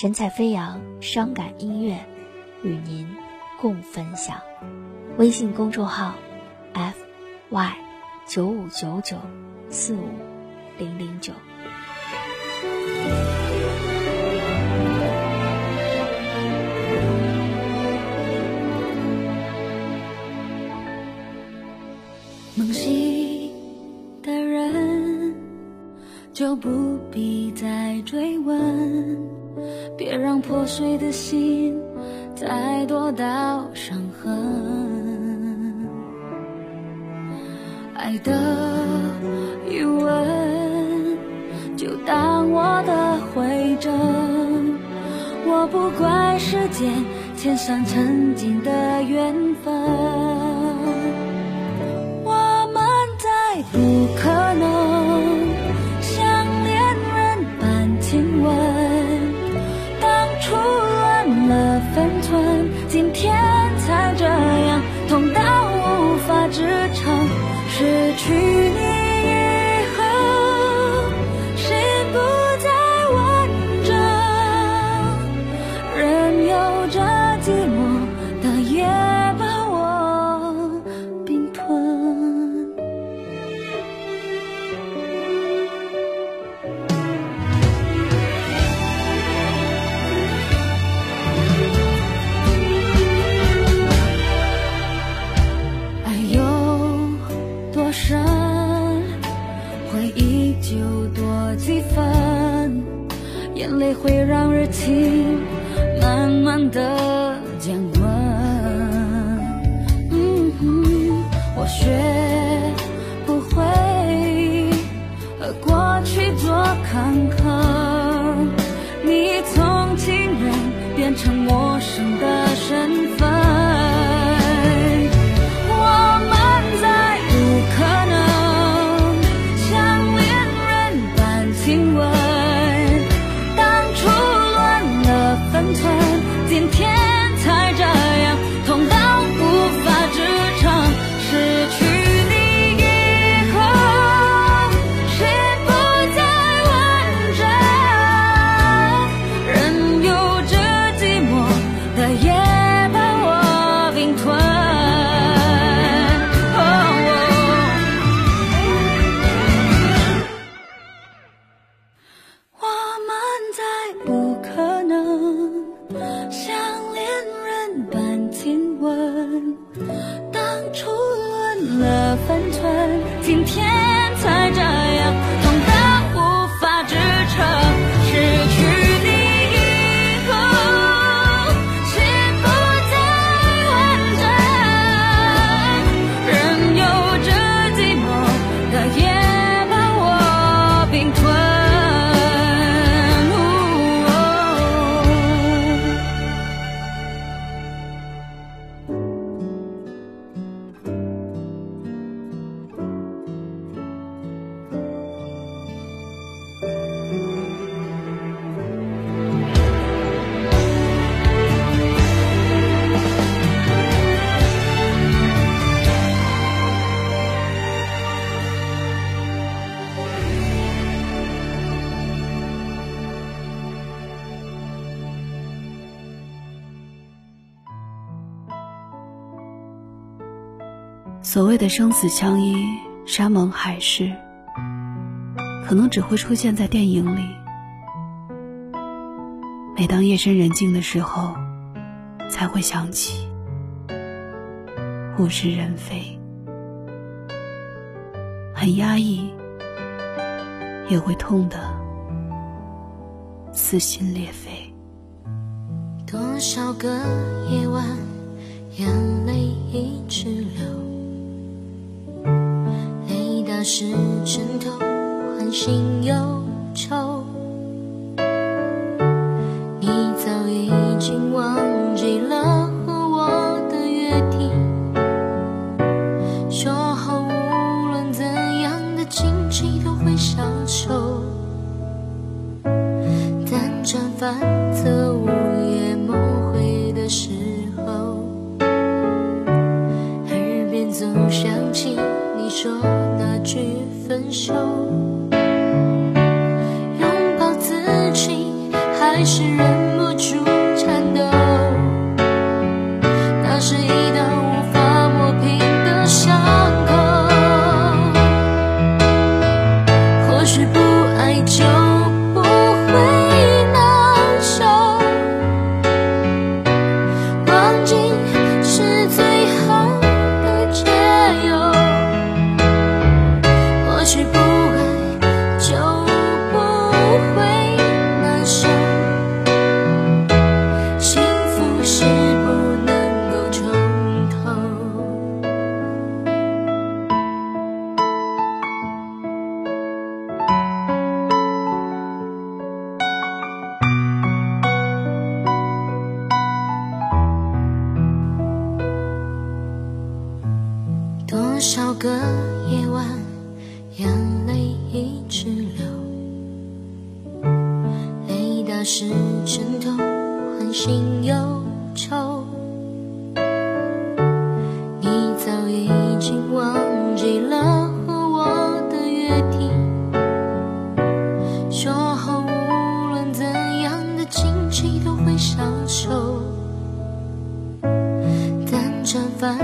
神采飞扬，伤感音乐，与您共分享。微信公众号：f y 九五九九四五零零九。不必再追问，别让破碎的心再多道伤痕。爱的余温就当我的回证，我不怪时间填上曾经的缘分。我们再不可能多深，回忆就多几分，眼泪会让热情慢慢的降温。我所谓的生死相依、山盟海誓，可能只会出现在电影里。每当夜深人静的时候，才会想起，物是人非，很压抑，也会痛得撕心裂肺。多少个夜晚，眼泪一直流，是枕头，唤醒忧愁。你早已经忘记了和我的约定，说好无论怎样的荆棘都会消愁。辗转反侧，午夜梦回的时候，耳边总想起你说手。拥抱自己，还是个夜晚，眼泪一直流，泪打湿枕头，唤醒忧愁。你早已经忘记了和我的约定，说好无论怎样的荆棘都会相守。但辗反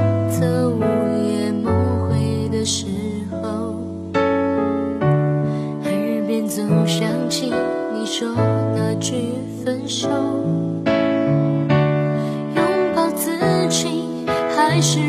说那句分手，拥抱自己，还是